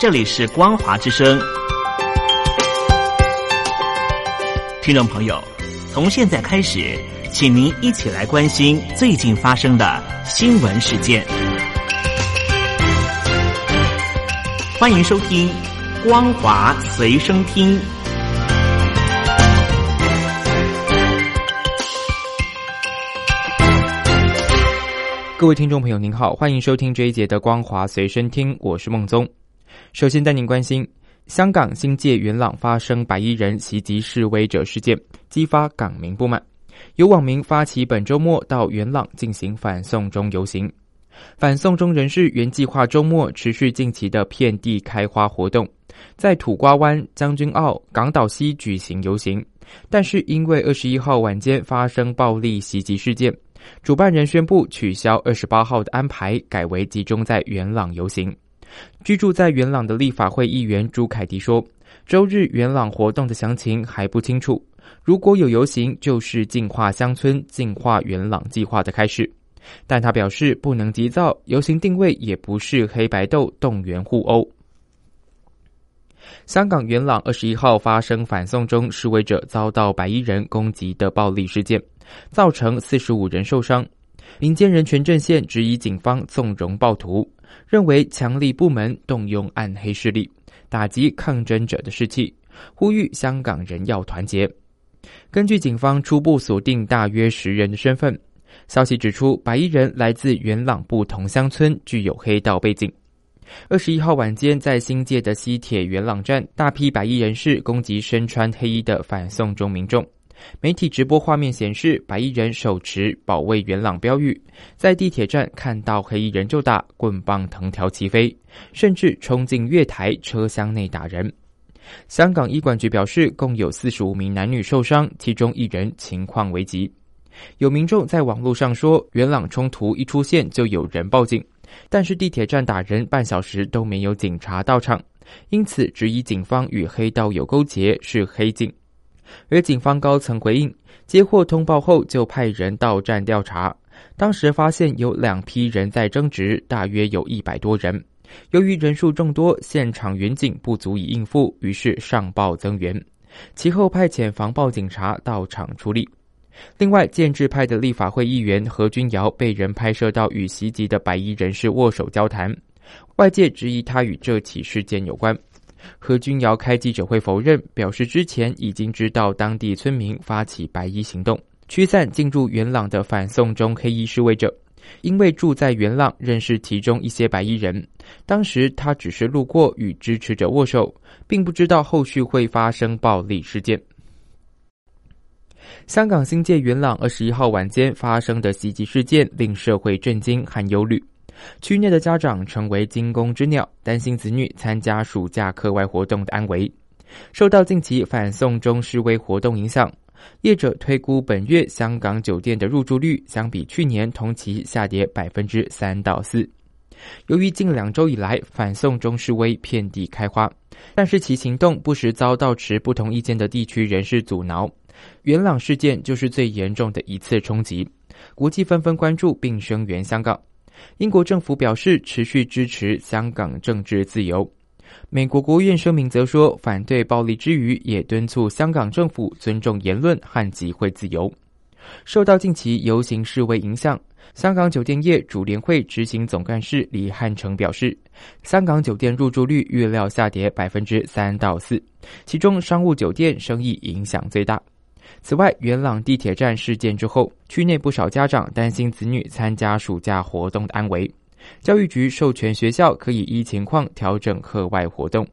这里是光华之声，听众朋友，从现在开始，请您一起来关心最近发生的新闻事件。欢迎收听《光华随身听》。各位听众朋友，您好，欢迎收听这一节的《光华随身听》，我是孟宗。首先带您关心香港新界元朗发生白衣人袭击示威者事件，激发港民不满。有网民发起本周末到元朗进行反送中游行。反送中人士原计划周末持续近期的遍地开花活动，在土瓜湾、将军澳、港岛西举行游行，但是因为二十一号晚间发生暴力袭击事件，主办人宣布取消二十八号的安排，改为集中在元朗游行。居住在元朗的立法会议员朱凯迪说：“周日元朗活动的详情还不清楚，如果有游行，就是净化乡村、净化元朗计划的开始。但他表示不能急躁，游行定位也不是黑白斗动员互殴。”香港元朗二十一号发生反送中示威者遭到白衣人攻击的暴力事件，造成四十五人受伤。民间人权阵线质疑警方纵容暴徒。认为强力部门动用暗黑势力打击抗争者的士气，呼吁香港人要团结。根据警方初步锁定大约十人的身份，消息指出白衣人来自元朗不同乡村，具有黑道背景。二十一号晚间，在新界的西铁元朗站，大批白衣人士攻击身穿黑衣的反送中民众。媒体直播画面显示，白衣人手持“保卫元朗”标语，在地铁站看到黑衣人就打，棍棒藤条齐飞，甚至冲进月台车厢内打人。香港医管局表示，共有四十五名男女受伤，其中一人情况危急。有民众在网络上说，元朗冲突一出现就有人报警，但是地铁站打人半小时都没有警察到场，因此质疑警方与黑道有勾结，是黑警。而警方高层回应，接获通报后就派人到站调查。当时发现有两批人在争执，大约有一百多人。由于人数众多，现场远警不足以应付，于是上报增援。其后派遣防暴警察到场处理。另外，建制派的立法会议员何君尧被人拍摄到与袭击的白衣人士握手交谈，外界质疑他与这起事件有关。何君尧开记者会否认，表示之前已经知道当地村民发起白衣行动，驱散进入元朗的反送中黑衣示威者。因为住在元朗，认识其中一些白衣人，当时他只是路过与支持者握手，并不知道后续会发生暴力事件。香港新界元朗二十一号晚间发生的袭击事件，令社会震惊和忧虑。区内的家长成为惊弓之鸟，担心子女参加暑假课外活动的安危。受到近期反送中示威活动影响，业者推估本月香港酒店的入住率相比去年同期下跌百分之三到四。由于近两周以来反送中示威遍地开花，但是其行动不时遭到持不同意见的地区人士阻挠，元朗事件就是最严重的一次冲击。国际纷纷关注并声援香港。英国政府表示持续支持香港政治自由。美国国务院声明则说，反对暴力之余，也敦促香港政府尊重言论和集会自由。受到近期游行示威影响，香港酒店业主联会执行总干事李汉成表示，香港酒店入住率预料下跌百分之三到四，其中商务酒店生意影响最大。此外，元朗地铁站事件之后，区内不少家长担心子女参加暑假活动的安危。教育局授权学校可以依情况调整课外活动，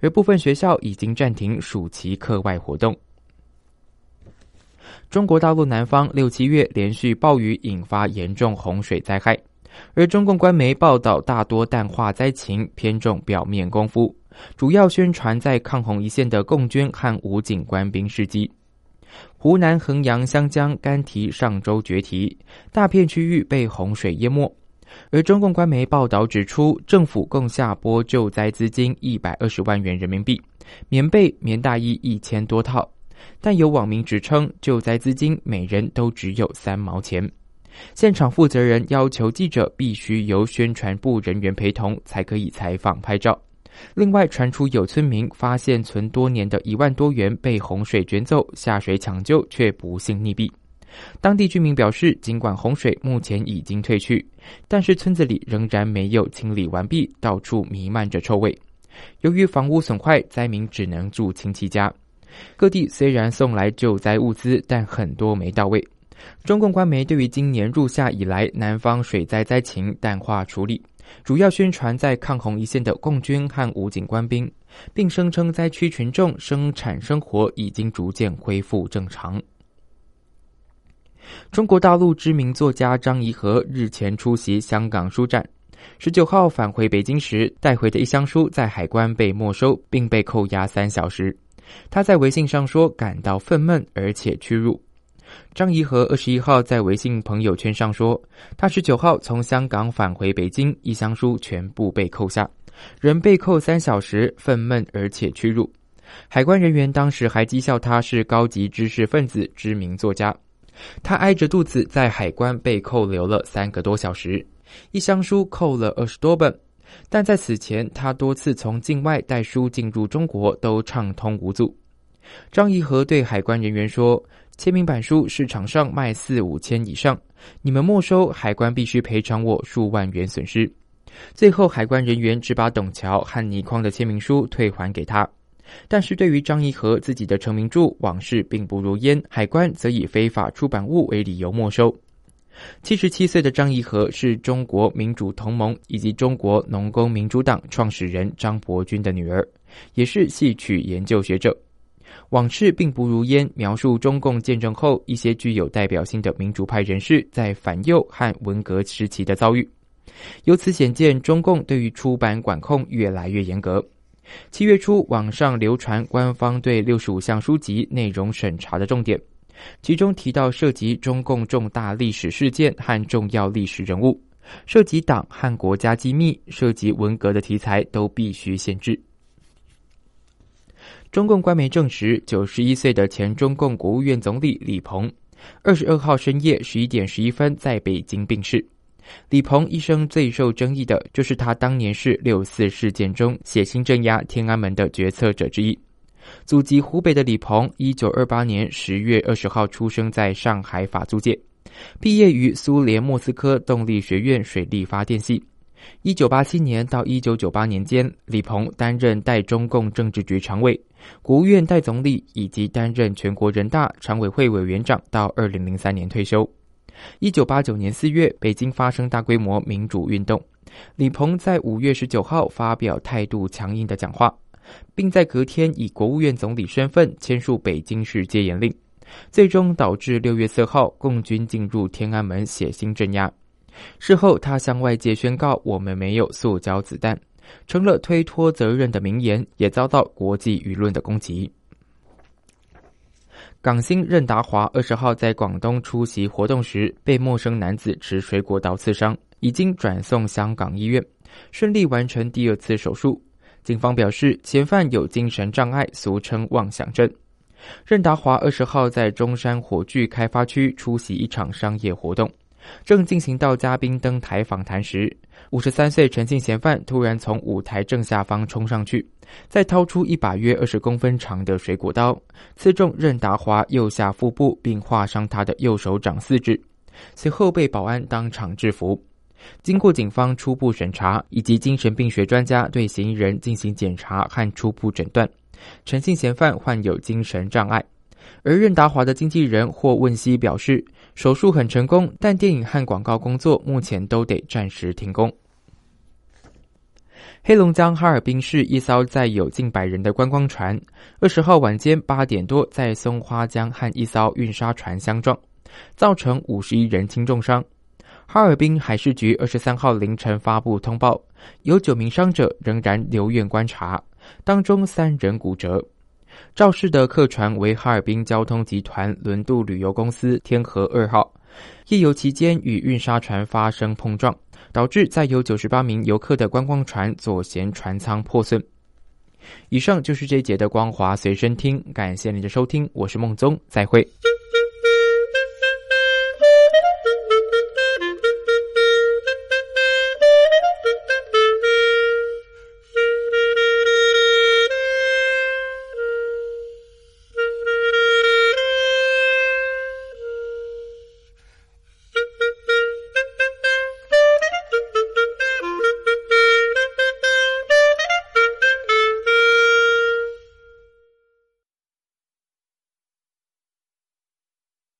而部分学校已经暂停暑期课外活动。中国大陆南方六七月连续暴雨引发严重洪水灾害，而中共官媒报道大多淡化灾情，偏重表面功夫，主要宣传在抗洪一线的共军和武警官兵事迹。湖南衡阳湘江干堤上周决堤，大片区域被洪水淹没。而中共官媒报道指出，政府共下拨救灾资金一百二十万元人民币，棉被、棉大衣一千多套。但有网民指称，救灾资金每人都只有三毛钱。现场负责人要求记者必须由宣传部人员陪同，才可以采访拍照。另外，传出有村民发现存多年的一万多元被洪水卷走，下水抢救却不幸溺毙。当地居民表示，尽管洪水目前已经退去，但是村子里仍然没有清理完毕，到处弥漫着臭味。由于房屋损坏，灾民只能住亲戚家。各地虽然送来救灾物资，但很多没到位。中共官媒对于今年入夏以来南方水灾灾情淡化处理，主要宣传在抗洪一线的共军和武警官兵，并声称灾区群众生产生活已经逐渐恢复正常。中国大陆知名作家张怡和日前出席香港书展，十九号返回北京时带回的一箱书在海关被没收，并被扣押三小时。他在微信上说感到愤懑而且屈辱。张颐和二十一号在微信朋友圈上说，他十九号从香港返回北京，一箱书全部被扣下，人被扣三小时，愤懑而且屈辱。海关人员当时还讥笑他是高级知识分子、知名作家。他挨着肚子在海关被扣留了三个多小时，一箱书扣了二十多本。但在此前，他多次从境外带书进入中国都畅通无阻。张颐和对海关人员说：“签名版书市场上卖四五千以上，你们没收，海关必须赔偿我数万元损失。”最后，海关人员只把董桥和倪匡的签名书退还给他。但是对于张颐和自己的成名著《往事并不如烟》，海关则以非法出版物为理由没收。七十七岁的张颐和是中国民主同盟以及中国农工民主党创始人张伯钧的女儿，也是戏曲研究学者。《往事并不如烟》描述中共建政后一些具有代表性的民主派人士在反右和文革时期的遭遇，由此显见中共对于出版管控越来越严格。七月初，网上流传官方对六十五项书籍内容审查的重点，其中提到涉及中共重大历史事件和重要历史人物，涉及党和国家机密、涉及文革的题材都必须限制。中共官媒证实，九十一岁的前中共国务院总理李鹏，二十二号深夜十一点十一分在北京病逝。李鹏一生最受争议的就是他当年是六四事件中血腥镇压天安门的决策者之一。祖籍湖北的李鹏，一九二八年十月二十号出生在上海法租界，毕业于苏联莫斯科动力学院水利发电系。一九八七年到一九九八年间，李鹏担任代中共政治局常委、国务院代总理，以及担任全国人大常委会委员长，到二零零三年退休。一九八九年四月，北京发生大规模民主运动。李鹏在五月十九号发表态度强硬的讲话，并在隔天以国务院总理身份签署北京市戒严令，最终导致六月四号共军进入天安门血腥镇压。事后，他向外界宣告：“我们没有塑胶子弹”，成了推脱责任的名言，也遭到国际舆论的攻击。港星任达华二十号在广东出席活动时，被陌生男子持水果刀刺伤，已经转送香港医院，顺利完成第二次手术。警方表示，嫌犯有精神障碍，俗称妄想症。任达华二十号在中山火炬开发区出席一场商业活动，正进行到嘉宾登台访谈时，五十三岁陈姓嫌犯突然从舞台正下方冲上去。再掏出一把约二十公分长的水果刀，刺中任达华右下腹部，并划伤他的右手掌四指。随后被保安当场制服。经过警方初步审查以及精神病学专家对嫌疑人进行检查和初步诊断，陈姓嫌犯患有精神障碍。而任达华的经纪人霍汶希表示，手术很成功，但电影和广告工作目前都得暂时停工。黑龙江哈尔滨市一艘载有近百人的观光船，二十号晚间八点多在松花江和一艘运沙船相撞，造成五十一人轻重伤。哈尔滨海事局二十三号凌晨发布通报，有九名伤者仍然留院观察，当中三人骨折。肇事的客船为哈尔滨交通集团轮渡旅游公司天河二号，夜游期间与运沙船发生碰撞。导致载有九十八名游客的观光船左舷船舱破损。以上就是这一节的光华随身听，感谢您的收听，我是孟宗，再会。